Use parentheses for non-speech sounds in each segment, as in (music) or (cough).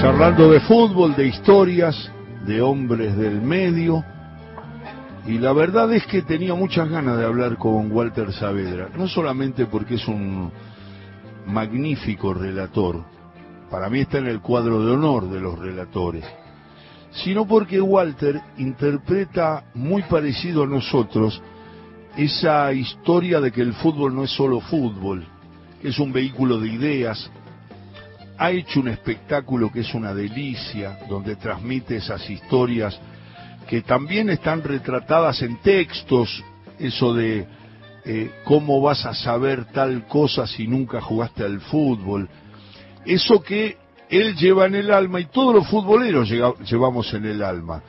Charlando de fútbol, de historias, de hombres del medio. Y la verdad es que tenía muchas ganas de hablar con Walter Saavedra, no solamente porque es un magnífico relator, para mí está en el cuadro de honor de los relatores, sino porque Walter interpreta muy parecido a nosotros esa historia de que el fútbol no es solo fútbol, es un vehículo de ideas, ha hecho un espectáculo que es una delicia, donde transmite esas historias que también están retratadas en textos, eso de eh, cómo vas a saber tal cosa si nunca jugaste al fútbol, eso que él lleva en el alma y todos los futboleros llevamos en el alma.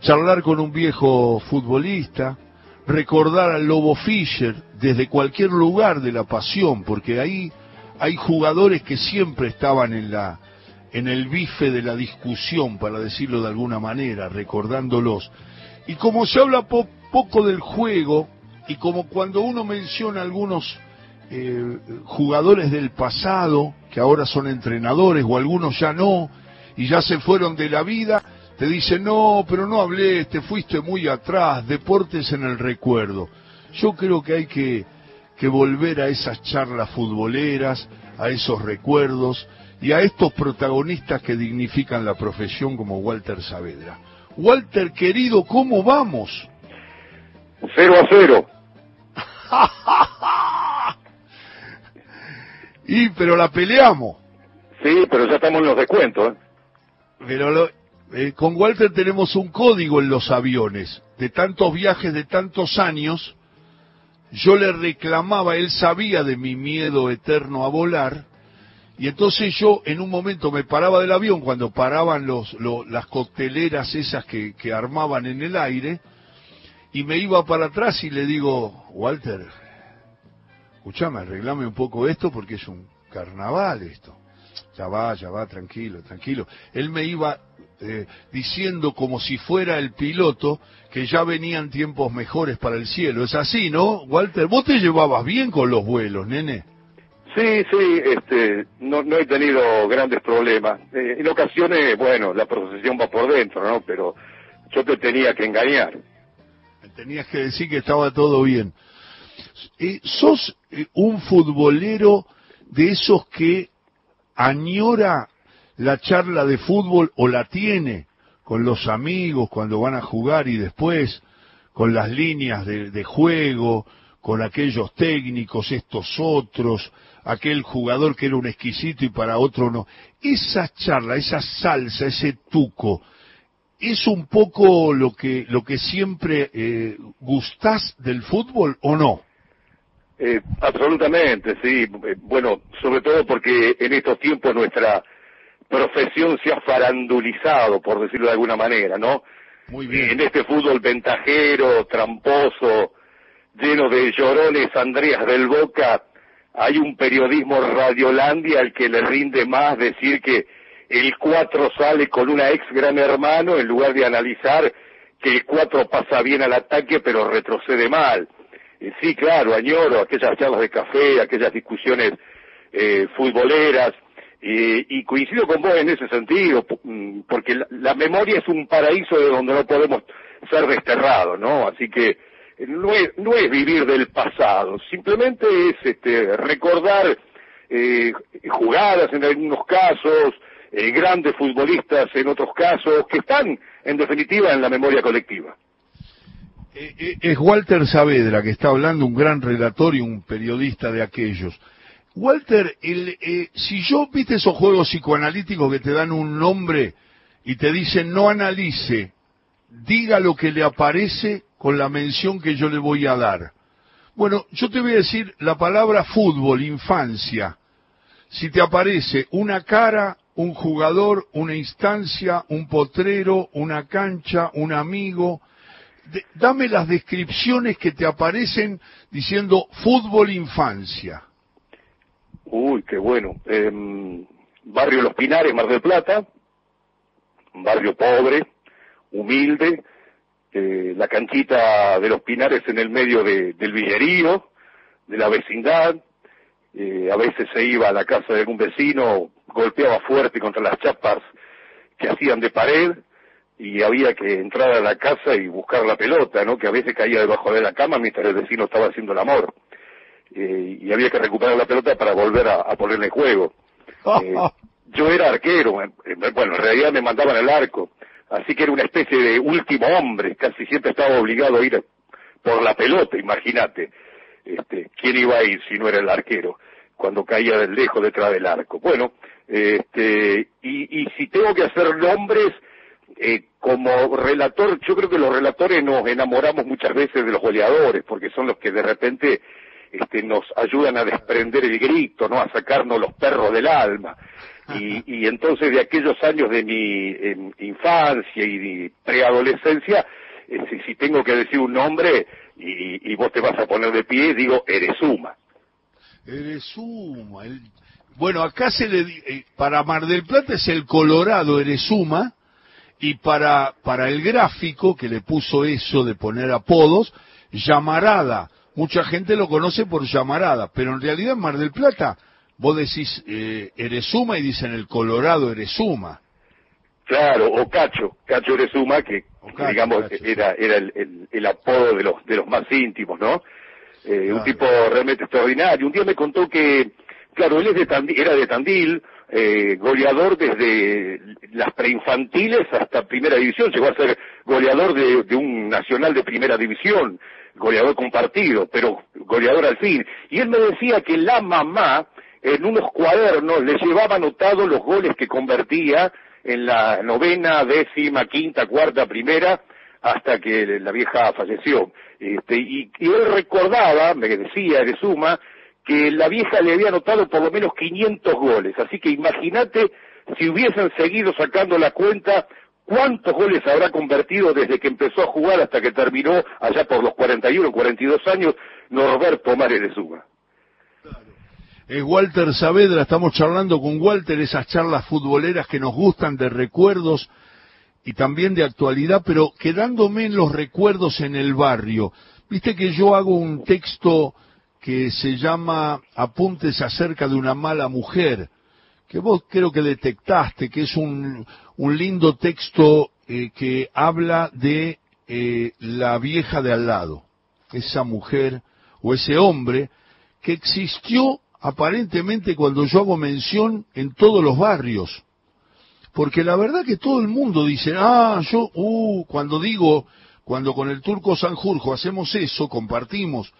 Charlar con un viejo futbolista, recordar al Lobo Fischer desde cualquier lugar de la pasión, porque ahí hay jugadores que siempre estaban en la en el bife de la discusión, para decirlo de alguna manera, recordándolos. Y como se habla poco del juego, y como cuando uno menciona algunos eh, jugadores del pasado, que ahora son entrenadores, o algunos ya no, y ya se fueron de la vida, te dicen, no, pero no hablé, te fuiste muy atrás, deportes en el recuerdo. Yo creo que hay que que volver a esas charlas futboleras, a esos recuerdos y a estos protagonistas que dignifican la profesión como Walter Saavedra. Walter, querido, ¿cómo vamos? Cero a cero. (laughs) y, pero la peleamos. Sí, pero ya estamos en los descuentos. ¿eh? Pero eh, con Walter tenemos un código en los aviones, de tantos viajes, de tantos años, yo le reclamaba, él sabía de mi miedo eterno a volar, y entonces yo en un momento me paraba del avión cuando paraban los, las cocteleras esas que, armaban en el aire, y me iba para atrás y le digo, Walter, escúchame, arreglame un poco esto porque es un carnaval esto. Ya va, ya va, tranquilo, tranquilo. Él me iba eh, diciendo como si fuera el piloto que ya venían tiempos mejores para el cielo. Es así, ¿no? Walter, vos te llevabas bien con los vuelos, nene. Sí, sí, este, no, no he tenido grandes problemas. Eh, en ocasiones, bueno, la procesión va por dentro, ¿no? Pero yo te tenía que engañar. Tenías que decir que estaba todo bien. Eh, ¿Sos un futbolero de esos que añora la charla de fútbol o la tiene con los amigos cuando van a jugar y después con las líneas de, juego, con aquellos técnicos, estos otros, aquel jugador que era un exquisito y para otro no. Esa charla, esa salsa, ese tuco, ¿es un poco lo que, lo que siempre eh, gustás del fútbol o no? Eh, absolutamente, sí. Bueno, sobre todo porque en estos tiempos nuestra profesión se ha farandulizado, por decirlo de alguna manera, ¿no? Muy bien. En este fútbol ventajero, tramposo, lleno de llorones Andreas del Boca, hay un periodismo radiolandia al que le rinde más decir que el 4 sale con una ex gran hermano en lugar de analizar que el 4 pasa bien al ataque pero retrocede mal. sí, claro, añoro aquellas charlas de café, aquellas discusiones eh, futboleras, y coincido con vos en ese sentido, mm, porque la, memoria es un paraíso de donde no podemos ser desterrados, ¿no? Así que eh, no es, vivir del pasado, simplemente es este, recordar eh, jugadas en algunos casos, eh, grandes futbolistas en otros casos, que están, en definitiva, en la memoria colectiva. Es Walter Saavedra que está hablando, un gran relator y un periodista de aquellos. Walter, eh, si yo viste esos juegos psicoanalíticos que te dan un nombre y te dicen no analice, diga lo que le aparece con la mención que yo le voy a dar. Bueno, yo te voy a decir la palabra fútbol, infancia. Si te aparece una cara, un jugador, una instancia, un potrero, una cancha, un amigo, dame las descripciones que te aparecen diciendo fútbol infancia. Uy, qué bueno. Em, barrio Los Pinares, Mar del Plata, barrio pobre, humilde, eh, la canchita de Los Pinares en el medio del villerío, de la vecindad, Eh, a veces se iba a la casa de algún vecino, golpeaba fuerte contra las chapas que hacían de pared y había que entrar a la casa y buscar la pelota, ¿no? Que a veces caía debajo de la cama mientras el vecino estaba haciendo el amor. Eh, y había que recuperar la pelota para volver a, a ponerle juego. (laughs) Eh, yo era arquero, bueno, en realidad me mandaban el arco, así que era una especie de último hombre, casi siempre estaba obligado a ir por la pelota, imagínate. Este, ¿Quién iba a ir si no era el arquero? Cuando caía del lejos detrás del arco. Bueno, este, y, y si tengo que hacer nombres, eh, como relator, yo creo que los relatores nos enamoramos muchas veces de los goleadores, porque son los que de repente este, nos ayudan a desprender el grito, ¿no? A sacarnos los perros del alma. Y, y entonces de aquellos años de mi infancia y de preadolescencia, eh, si, si, tengo que decir un nombre y, y, vos te vas a poner de pie, digo Erezuma. Erezuma. El... Bueno, acá se le... Eh, para Mar del Plata es el Colorado Erezuma y para, para el gráfico que le puso eso de poner apodos, Llamarada. Mucha gente lo conoce por Llamarada, pero en realidad en Mar del Plata vos decís eh, Erezuma y dicen el Colorado Erezuma. Claro, o Cacho, Cacho Erezuma, que, digamos era, era el, el, apodo de los, de los más íntimos, ¿no? Eh, Un tipo realmente extraordinario. Un día me contó que, claro, él es de Tandil, era de Tandil, eh, goleador desde las preinfantiles hasta primera división, llegó a ser goleador de, de, un nacional de primera división, goleador compartido, pero goleador al fin. Y él me decía que la mamá en unos cuadernos le llevaba anotados los goles que convertía en la novena, décima, quinta, cuarta, primera, hasta que la vieja falleció. Este, y, y él recordaba, me decía de suma, que la vieja le había anotado por lo menos 500 goles. Así que imagínate si hubiesen seguido sacando la cuenta, cuántos goles habrá convertido desde que empezó a jugar hasta que terminó allá por los 41, 42 años, Norberto Mares de Suma. Es Walter Saavedra, estamos charlando con Walter, esas charlas futboleras que nos gustan de recuerdos y también de actualidad, pero quedándome en los recuerdos en el barrio. Viste que yo hago un texto que se llama Apuntes acerca de una mala mujer, que vos creo que detectaste, que es un, un lindo texto eh, que habla de eh, la vieja de al lado, esa mujer o ese hombre que existió aparentemente cuando yo hago mención en todos los barrios. Porque la verdad que todo el mundo dice, ah, yo, uh, cuando digo, cuando con el turco Sanjurjo hacemos eso, compartimos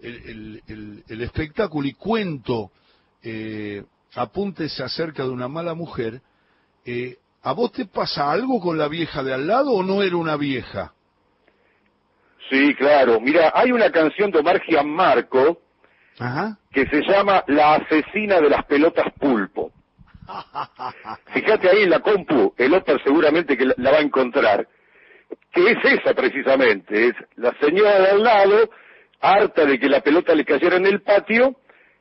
el, el, el, espectáculo y cuento eh, apuntes acerca de una mala mujer, eh, ¿a vos te pasa algo con la vieja de al lado o no era una vieja? Sí, claro. Mira, hay una canción de Omar Gianmarco Ajá. que se llama La asesina de las pelotas pulpo. (laughs) Fíjate ahí en la compu, el otro seguramente que la va a encontrar, que es esa precisamente, es la señora de al lado harta de que la pelota le cayera en el patio,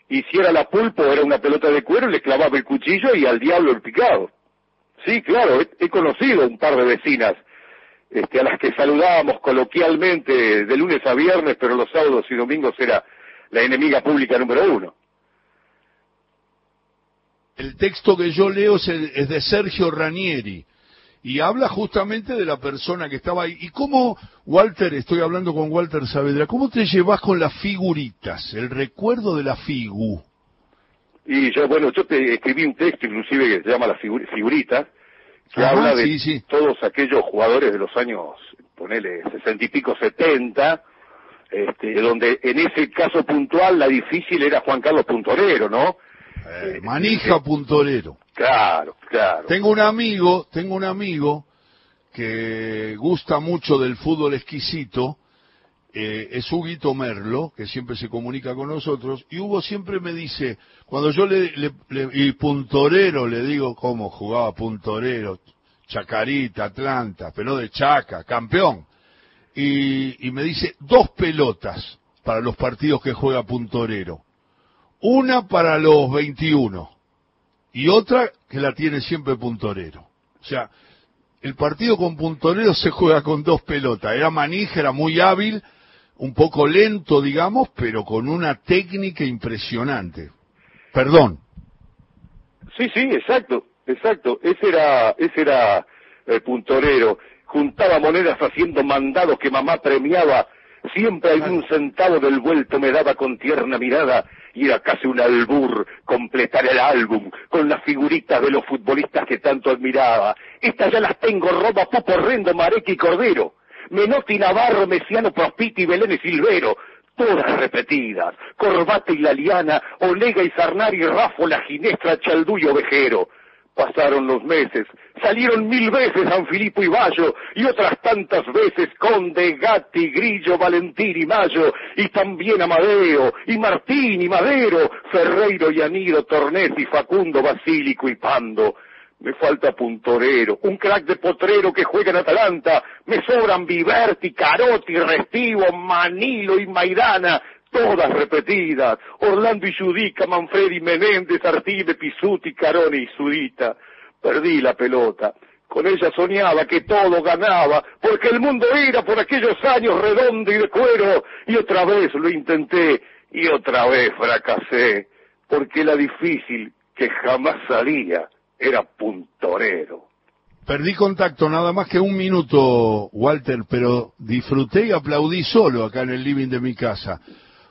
hiciera la pulpo, era una pelota de cuero, le clavaba el cuchillo y al diablo el picado. Sí, claro, he, conocido un par de vecinas este, a las que saludábamos coloquialmente de lunes a viernes, pero los sábados y domingos era la enemiga pública número uno. El texto que yo leo es de Sergio Ranieri y habla justamente de la persona que estaba ahí. ¿Y cómo, Walter, estoy hablando con Walter Saavedra, cómo te llevas con las figuritas, el recuerdo de la figu? Y yo, bueno, yo te escribí un texto inclusive que se llama Las figuritas, que habla de todos aquellos jugadores de los años, ponele, sesenta y pico, setenta, este, donde en ese caso puntual la difícil era Juan Carlos Puntorero, ¿no? Eh, manija Puntorero. Claro, claro. Tengo un amigo, tengo un amigo que gusta mucho del fútbol exquisito, eh, es Huguito Merlo, que siempre se comunica con nosotros, y Hugo siempre me dice, cuando yo le, le, y Puntorero, le digo cómo jugaba Puntorero, Chacarita, Atlanta, pero de Chaca, campeón, y, y me dice, dos pelotas para los partidos que juega Puntorero, una para los 21, y otra que la tiene siempre Puntorero. O sea, el partido con Puntorero se juega con dos pelotas. Era manija, era muy hábil, un poco lento, digamos, pero con una técnica impresionante. Perdón. Sí, sí, exacto, exacto. Ese era, ese era el puntorero. Juntaba monedas haciendo mandados que mamá premiaba. Siempre algún centavo del vuelto me daba con tierna mirada y era casi un albur completar el álbum con las figuritas de los futbolistas que tanto admiraba. Estas ya las tengo, Roma, Popo, Rendo, Mareque y Cordero. Menotti, Navarro, Mesiano, Prospiti, Belén y Silvero, todas repetidas. Corbata y la liana, Olega y Sarnari, Rafo, la Ginestra, Chaldú y Ovejero. Pasaron los meses, salieron mil veces San Filipo y Bayo, y otras tantas veces Conde, Gatti, Grillo, Valentín y Mayo, y también Amadeo, y Martín y Madero, Ferreiro y Anido, Tornesi, Facundo, Basílico y Pando. Me falta Puntorero, un crack de potrero que juega en Atalanta. Me sobran Viverti, Carotti, Restivo, Manilo y Maidana, todas repetidas. Orlando y Judica, Manfredi, Menéndez, Artide, Pisuti, Carone y Sudita. Perdí la pelota. Con ella soñaba que todo ganaba, porque el mundo era por aquellos años redondo y de cuero, y otra vez lo intenté, y otra vez fracasé, porque la difícil que jamás salía era puntorero. Perdí contacto nada más que un minuto, Walter, pero disfruté y aplaudí solo acá en el living de mi casa,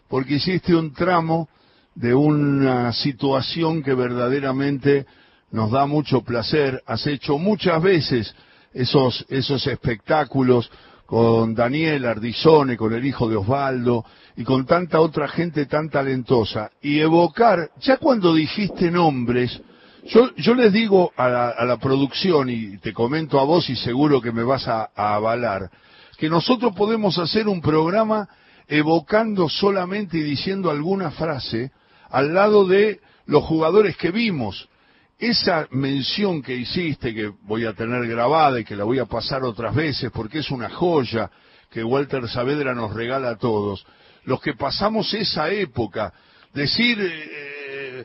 porque hiciste un tramo de una situación que verdaderamente nos da mucho placer. Has hecho muchas veces esos, esos espectáculos con Daniel Ardizone, con el hijo de Osvaldo y con tanta otra gente tan talentosa. Y evocar, ya cuando dijiste nombres, yo, yo les digo a la, a la, producción, y te comento a vos y seguro que me vas a, a, avalar, que nosotros podemos hacer un programa evocando solamente y diciendo alguna frase al lado de los jugadores que vimos. Esa mención que hiciste, que voy a tener grabada y que la voy a pasar otras veces porque es una joya que Walter Saavedra nos regala a todos, los que pasamos esa época, decir... Eh,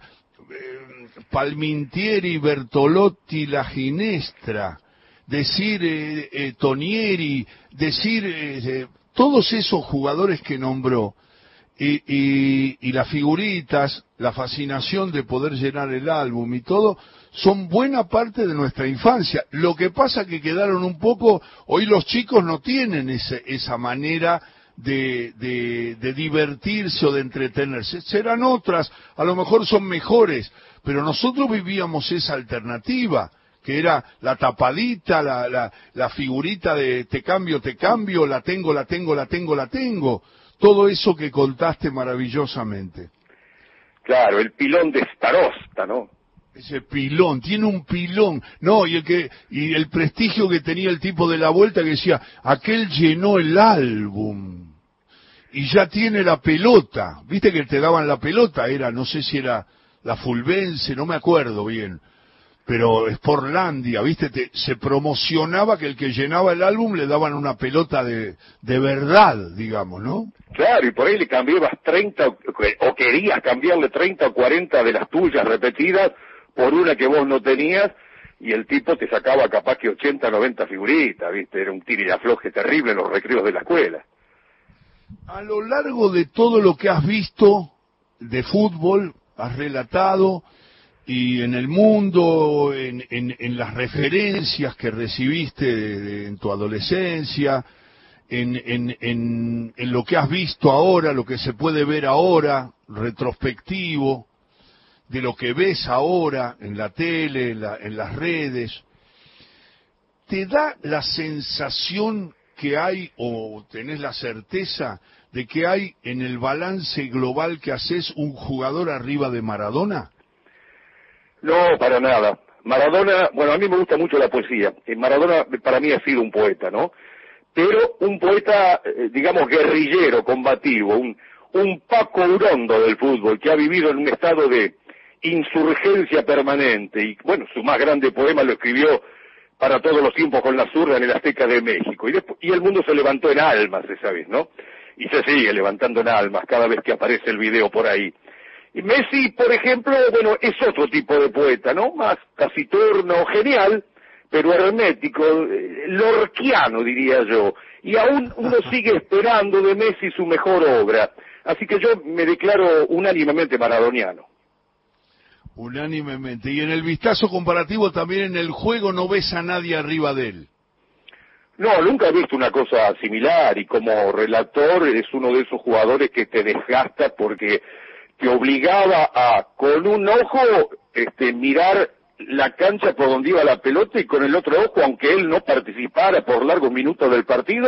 Palmintieri, Bertolotti, La Ginestra, decir eh, eh, Tonieri, decir eh, todos esos jugadores que nombró y, y, y, las figuritas, la fascinación de poder llenar el álbum y todo, son buena parte de nuestra infancia. Lo que pasa que quedaron un poco, hoy los chicos no tienen ese, esa manera de, de, de divertirse o de entretenerse. Serán otras, a lo mejor son mejores, pero nosotros vivíamos esa alternativa, que era la tapadita, la, la, la, figurita de te cambio, te cambio, la tengo, la tengo, la tengo, la tengo. Todo eso que contaste maravillosamente. Claro, el pilón de Starosta, ¿no? Ese pilón, tiene un pilón, no, y el que, y el prestigio que tenía el tipo de la vuelta que decía, aquel llenó el álbum y ya tiene la pelota, viste que te daban la pelota, era, no sé si era la Fulvense, no me acuerdo bien, pero Sportlandia, viste, te, se promocionaba que el que llenaba el álbum le daban una pelota de, de verdad, digamos, ¿no? Claro, y por ahí le cambiabas 30, o querías cambiarle 30 o 40 de las tuyas repetidas por una que vos no tenías, y el tipo te sacaba capaz que 80, 90 figuritas, viste, era un tiro y afloje terrible en los recreos de la escuela. A lo largo de todo lo que has visto de fútbol, has relatado, y en el mundo, en, en, las referencias que recibiste de, en tu adolescencia, en, en, lo que has visto ahora, lo que se puede ver ahora, retrospectivo, de lo que ves ahora en la tele, la, en las redes, ¿te da la sensación que hay o tenés la certeza de que hay en el balance global que haces un jugador arriba de Maradona? No, para nada. Maradona, bueno, a mí me gusta mucho la poesía. Maradona para mí ha sido un poeta, ¿no? Pero un poeta, digamos, guerrillero, combativo, un, un Paco Urondo del fútbol, que ha vivido en un estado de insurgencia permanente. Y bueno, su más grande poema lo escribió para todos los tiempos con la zurda en el Azteca de México. Y, después, y el mundo se levantó en almas esa vez, ¿no? Y se sigue levantando en almas cada vez que aparece el video por ahí. Y Messi, por ejemplo, bueno, es otro tipo de poeta, ¿no? Más taciturno, genial, pero hermético, lorquiano diría yo. Y aún uno (laughs) sigue esperando de Messi su mejor obra. Así que yo me declaro unánimemente maradoniano. Unánimemente. Y en el vistazo comparativo también en el juego no ves a nadie arriba de él. No, nunca he visto una cosa similar y como relator es uno de esos jugadores que te desgasta porque te obligaba a con un ojo este, mirar la cancha por donde iba la pelota y con el otro ojo, aunque él no participara por largos minutos del partido,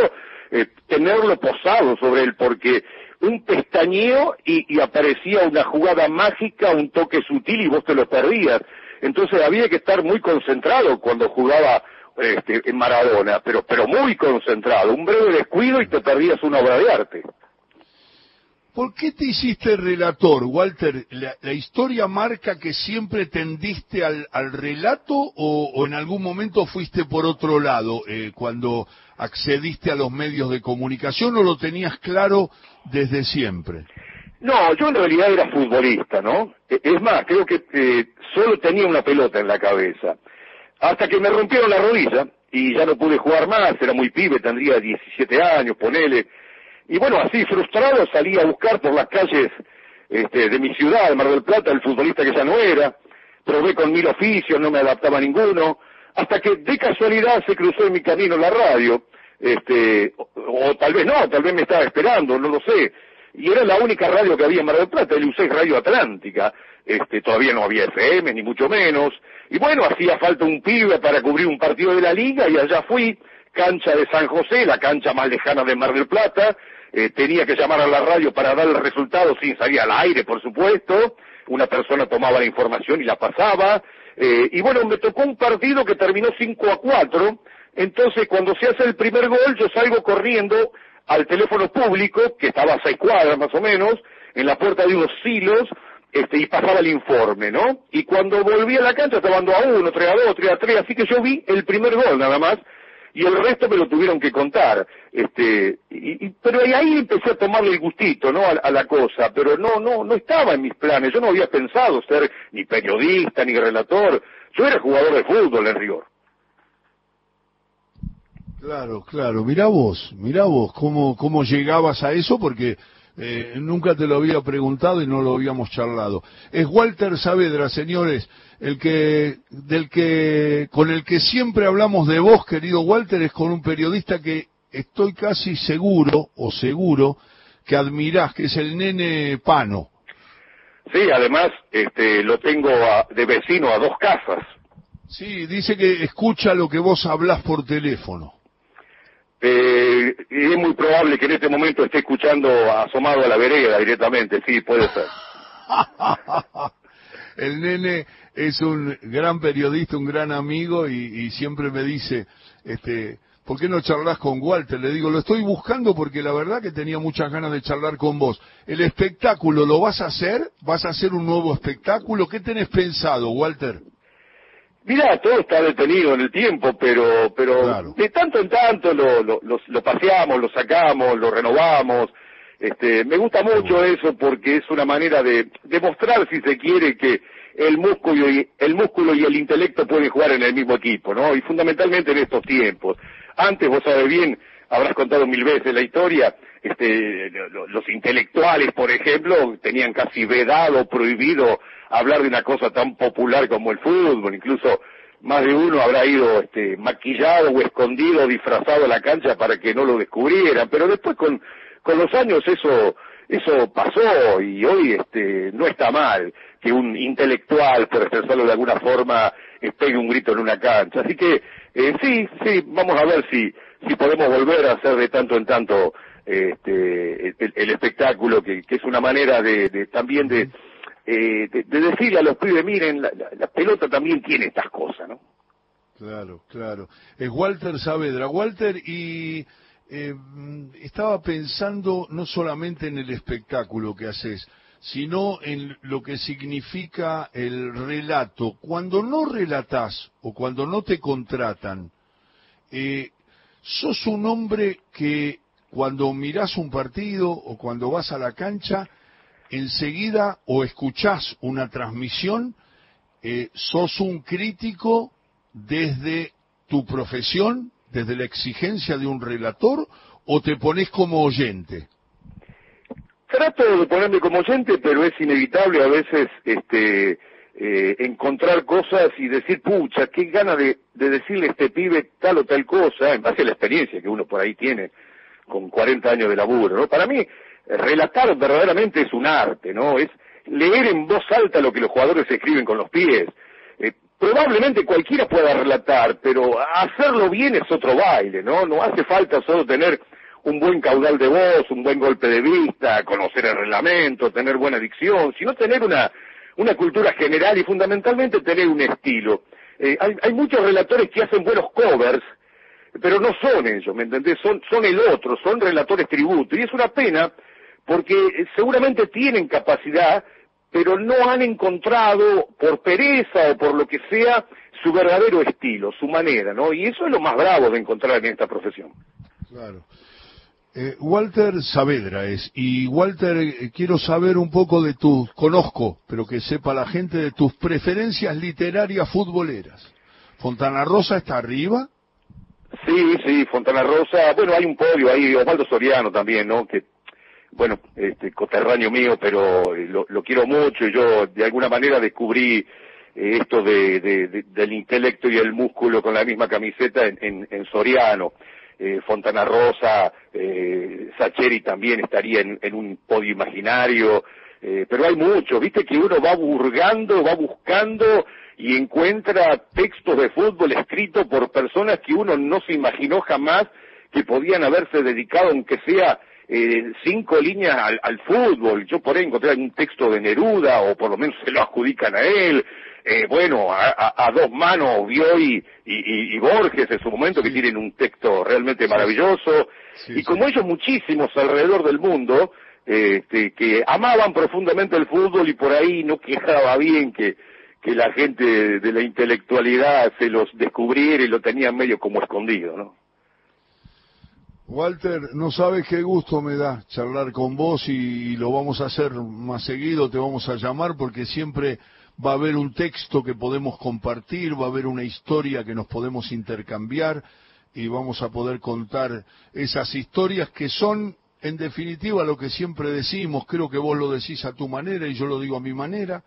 eh, tenerlo posado sobre él, porque un pestañeo y, aparecía una jugada mágica, un toque sutil y vos te lo perdías. Entonces había que estar muy concentrado cuando jugaba este, en Maradona, pero, pero muy concentrado. Un breve descuido y te perdías una obra de arte. ¿Por qué te hiciste relator, Walter? ¿La, historia marca que siempre tendiste al, relato o, en algún momento fuiste por otro lado eh, cuando accediste a los medios de comunicación o lo tenías claro desde siempre? No, yo en realidad era futbolista, ¿no? E, es más, creo que eh, solo tenía una pelota en la cabeza. Hasta que me rompieron la rodilla y ya no pude jugar más, era muy pibe, tendría 17 años, ponele. Y bueno, así frustrado salí a buscar por las calles este, de mi ciudad, de Mar del Plata, el futbolista que ya no era. Probé con mil oficios, no me adaptaba a ninguno. Hasta que de casualidad se cruzó en mi camino la radio, este, o, tal vez no, tal vez me estaba esperando, no lo sé, y era la única radio que había en Mar del Plata, el UCES Radio Atlántica, este, todavía no había FM, ni mucho menos, y bueno, hacía falta un pibe para cubrir un partido de la liga, y allá fui, cancha de San José, la cancha más lejana de Mar del Plata, eh, tenía que llamar a la radio para dar el resultado sin salir al aire, por supuesto, una persona tomaba la información y la pasaba, eh, y bueno, me tocó un partido que terminó 5 a 4, entonces cuando se hace el primer gol yo salgo corriendo al teléfono público, que estaba a seis cuadras más o menos, en la puerta de unos silos, este, y pasaba el informe, ¿no? Y cuando volví a la cancha estaban 2 a 1, 3 a 2, 3 a 3, así que yo vi el primer gol nada más, y el resto me lo tuvieron que contar. Este, y, pero ahí empecé a tomarle el gustito, ¿no? A, la cosa, pero no, no, no estaba en mis planes. Yo no había pensado ser ni periodista ni relator. Yo era jugador de fútbol en rigor. Claro, claro. Mirá vos, mirá vos cómo, cómo llegabas a eso, porque eh, nunca te lo había preguntado y no lo habíamos charlado. Es Walter Saavedra, señores, el que, del que, con el que siempre hablamos de vos, querido Walter, es con un periodista que estoy casi seguro, o seguro, que admirás, que es el nene Pano. Sí, además, este, lo tengo de vecino a dos casas. Sí, dice que escucha lo que vos hablás por teléfono. Eh, y es muy probable que en este momento esté escuchando asomado a la vereda directamente, sí, puede ser. (laughs) El nene es un gran periodista, un gran amigo y, siempre me dice, este, ¿por qué no charlas con Walter? Le digo, lo estoy buscando porque la verdad que tenía muchas ganas de charlar con vos. ¿El espectáculo lo vas a hacer? ¿Vas a hacer un nuevo espectáculo? ¿Qué tenés pensado, Walter? Mira, todo está detenido en el tiempo, pero pero de tanto en tanto lo, lo, lo, paseamos, lo sacamos, lo renovamos. Este, me gusta mucho eso porque es una manera de demostrar, si se quiere, que el músculo y el músculo y el intelecto pueden jugar en el mismo equipo, ¿no? Y fundamentalmente en estos tiempos. Antes, vos sabés bien, habrás contado mil veces la historia, este, los intelectuales, por ejemplo, tenían casi vedado, prohibido hablar de una cosa tan popular como el fútbol, incluso más de uno habrá ido este, maquillado o escondido, disfrazado a la cancha para que no lo descubrieran, pero después con, con los años eso, eso pasó y hoy este, no está mal que un intelectual, por expresarlo de alguna forma, pegue un grito en una cancha. Así que eh, sí, sí, vamos a ver si, si podemos volver a hacer de tanto en tanto este, el, espectáculo, que, que, es una manera de, de también de eh, de, decirle a los pibes, miren, la, pelota también tiene estas cosas, ¿no? Claro, claro. Es Walter Saavedra. Walter, y eh, estaba pensando no solamente en el espectáculo que haces, sino en lo que significa el relato. Cuando no relatás o cuando no te contratan, eh, sos un hombre que cuando mirás un partido o cuando vas a la cancha, enseguida o escuchás una transmisión, eh, sos un crítico desde tu profesión, desde la exigencia de un relator, o te pones como oyente? Trato de ponerme como oyente, pero es inevitable a veces este, eh, encontrar cosas y decir, pucha, qué gana de, de decirle a este pibe tal o tal cosa, en base a la experiencia que uno por ahí tiene con 40 años de laburo, ¿no? Para mí, relatar verdaderamente es un arte, ¿no? Es leer en voz alta lo que los jugadores escriben con los pies. Eh, probablemente cualquiera pueda relatar, pero hacerlo bien es otro baile, ¿no? No hace falta solo tener un buen caudal de voz, un buen golpe de vista, conocer el reglamento, tener buena dicción, sino tener una, una cultura general y fundamentalmente tener un estilo. Eh, hay, hay muchos relatores que hacen buenos covers, pero no son ellos, ¿me entendés? Son, son el otro, son relatores tributo. Y es una pena porque eh, seguramente tienen capacidad, pero no han encontrado, por pereza o por lo que sea, su verdadero estilo, su manera, ¿no? Y eso es lo más bravo de encontrar en esta profesión. Claro. Eh, Walter Saavedra es, y Walter, eh, quiero saber un poco de tus, conozco, pero que sepa la gente de tus preferencias literarias futboleras. ¿Fontana Rosa está arriba? Sí, sí, Fontana Rosa, bueno, hay un podio, hay Osvaldo Soriano también, ¿no? Que, bueno, este, coterráneo mío, pero eh, lo, quiero mucho yo de alguna manera descubrí eh, esto de, de, de, del intelecto y el músculo con la misma camiseta en, Soriano. Eh, Fontana Rosa, eh, Sacheri también estaría en, un podio imaginario, eh, pero hay mucho, viste que uno va burgando, va buscando y encuentra textos de fútbol escritos por personas que uno no se imaginó jamás que podían haberse dedicado, aunque sea eh, cinco líneas al, al, fútbol. Yo por ahí encontré un texto de Neruda, o por lo menos se lo adjudican a él. Eh, bueno, a, a, a, dos manos Bioy y, y, y, Borges en su momento, sí. que tienen un texto realmente maravilloso. Sí, y como ellos, muchísimos alrededor del mundo, este, que amaban profundamente el fútbol y por ahí no quejaba bien que que la gente de la intelectualidad se los descubriera y lo tenían medio como escondido, ¿no? Walter, no sabes qué gusto me da charlar con vos y, lo vamos a hacer más seguido, te vamos a llamar porque siempre va a haber un texto que podemos compartir, va a haber una historia que nos podemos intercambiar y vamos a poder contar esas historias que son, en definitiva, lo que siempre decimos, creo que vos lo decís a tu manera y yo lo digo a mi manera,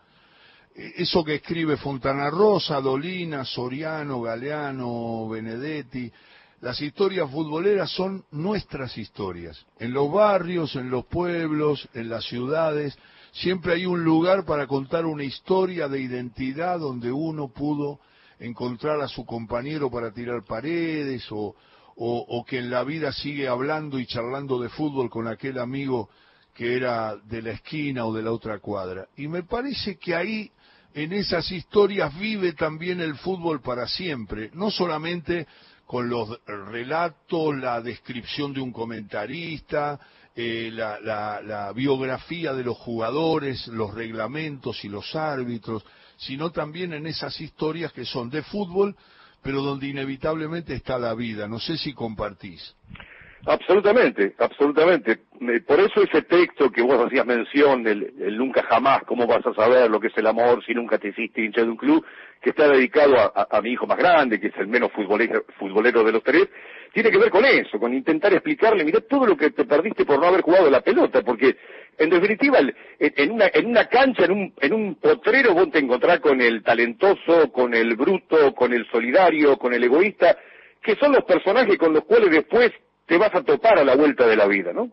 eso que escribe Fontana Rosa, Dolina, Soriano, Galeano, Benedetti, las historias futboleras son nuestras historias. En los barrios, en los pueblos, en las ciudades, siempre hay un lugar para contar una historia de identidad donde uno pudo encontrar a su compañero para tirar paredes o, o, o que en la vida sigue hablando y charlando de fútbol con aquel amigo que era de la esquina o de la otra cuadra. Y me parece que ahí en esas historias vive también el fútbol para siempre, no solamente con los relatos, la descripción de un comentarista, eh, la, biografía de los jugadores, los reglamentos y los árbitros, sino también en esas historias que son de fútbol, pero donde inevitablemente está la vida. No sé si compartís. Absolutamente, absolutamente. Por eso ese texto que vos hacías mención, el, nunca jamás, cómo vas a saber lo que es el amor si nunca te hiciste hincha de un club, que está dedicado a mi hijo más grande, que es el menos futbolero, futbolero de los tres, tiene que ver con eso, con intentar explicarle, mira todo lo que te perdiste por no haber jugado la pelota, porque en definitiva, en una, en una cancha, en un, en un potrero, vos te encontrás con el talentoso, con el bruto, con el solidario, con el egoísta, que son los personajes con los cuales después te vas a topar a la vuelta de la vida, ¿no?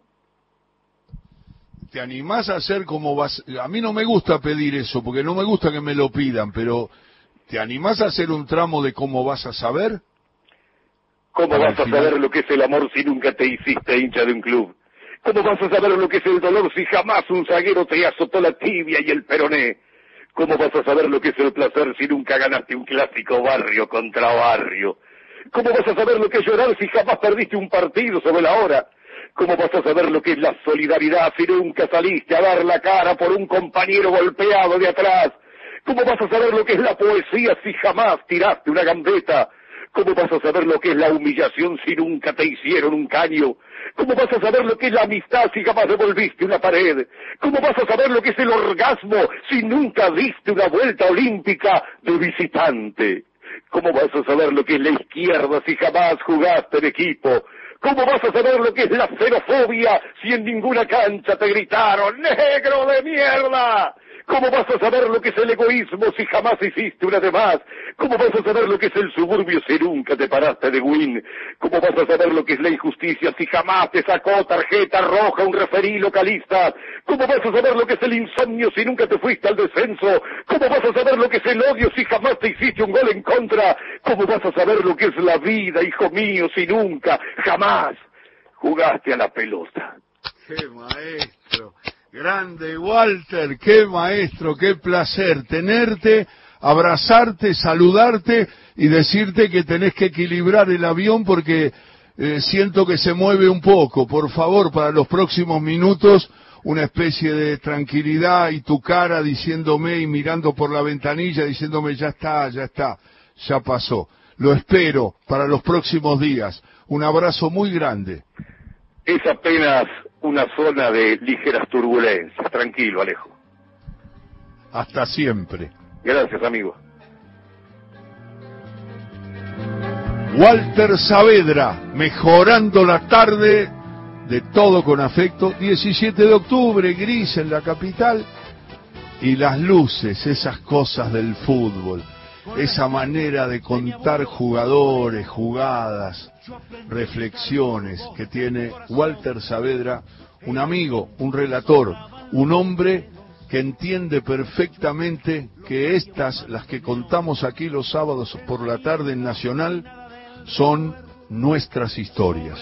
¿Te animás a hacer como vas? A mí no me gusta pedir eso, porque no me gusta que me lo pidan, pero ¿te animás a hacer un tramo de cómo vas a saber? ¿Cómo vas a saber lo que es el amor si nunca te hiciste hincha de un club? ¿Cómo vas a saber lo que es el dolor si jamás un zaguero te azotó la tibia y el peroné? ¿Cómo vas a saber lo que es el placer si nunca ganaste un clásico barrio contra barrio? ¿Cómo vas a saber lo que es llorar si jamás perdiste un partido sobre la hora? ¿Cómo vas a saber lo que es la solidaridad si nunca saliste a dar la cara por un compañero golpeado de atrás? ¿Cómo vas a saber lo que es la poesía si jamás tiraste una gambeta? ¿Cómo vas a saber lo que es la humillación si nunca te hicieron un caño? ¿Cómo vas a saber lo que es la amistad si jamás devolviste una pared? ¿Cómo vas a saber lo que es el orgasmo si nunca diste una vuelta olímpica de visitante? ¿Cómo vas a saber lo que es la izquierda si jamás jugaste en equipo? ¿Cómo vas a saber lo que es la xenofobia si en ninguna cancha te gritaron, negro de mierda? ¿Cómo vas a saber lo que es el egoísmo si jamás hiciste una de más? ¿Cómo vas a saber lo que es el suburbio si nunca te paraste de win? ¿Cómo vas a saber lo que es la injusticia si jamás te sacó tarjeta roja un referí localista? ¿Cómo vas a saber lo que es el insomnio si nunca te fuiste al descenso? ¿Cómo vas a saber lo que es el odio si jamás te hiciste un gol en contra? ¿Cómo vas a saber lo que es la vida, hijo mío, si nunca, jamás jugaste a la pelota? ¡Qué maestro! Grande Walter, qué maestro, qué placer tenerte, abrazarte, saludarte y decirte que tenés que equilibrar el avión porque eh, siento que se mueve un poco. Por favor, para los próximos minutos, una especie de tranquilidad y tu cara diciéndome y mirando por la ventanilla diciéndome ya está, ya está, ya pasó. Lo espero para los próximos días. Un abrazo muy grande. Es apenas una zona de ligeras turbulencias. Tranquilo, Alejo. Hasta siempre. Gracias, amigo. Walter Saavedra, mejorando la tarde de todo con afecto. 17 de octubre, gris en la capital. Y las luces, esas cosas del fútbol, esa manera de contar jugadores, jugadas, reflexiones que tiene Walter Saavedra, un amigo, un relator, un hombre que entiende perfectamente que estas, las que contamos aquí los sábados por la tarde en Nacional, son nuestras historias.